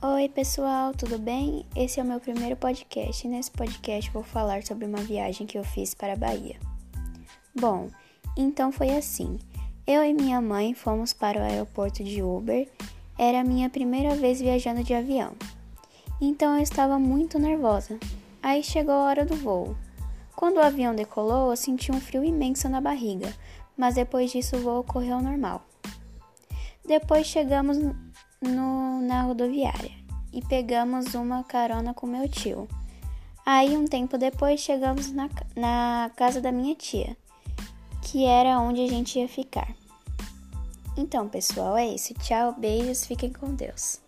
Oi, pessoal, tudo bem? Esse é o meu primeiro podcast e nesse podcast vou falar sobre uma viagem que eu fiz para a Bahia. Bom, então foi assim. Eu e minha mãe fomos para o aeroporto de Uber. Era a minha primeira vez viajando de avião. Então eu estava muito nervosa. Aí chegou a hora do voo. Quando o avião decolou, eu senti um frio imenso na barriga, mas depois disso o voo correu normal. Depois chegamos no, na rodoviária e pegamos uma carona com meu tio. Aí, um tempo depois, chegamos na, na casa da minha tia, que era onde a gente ia ficar. Então, pessoal, é isso. Tchau, beijos, fiquem com Deus.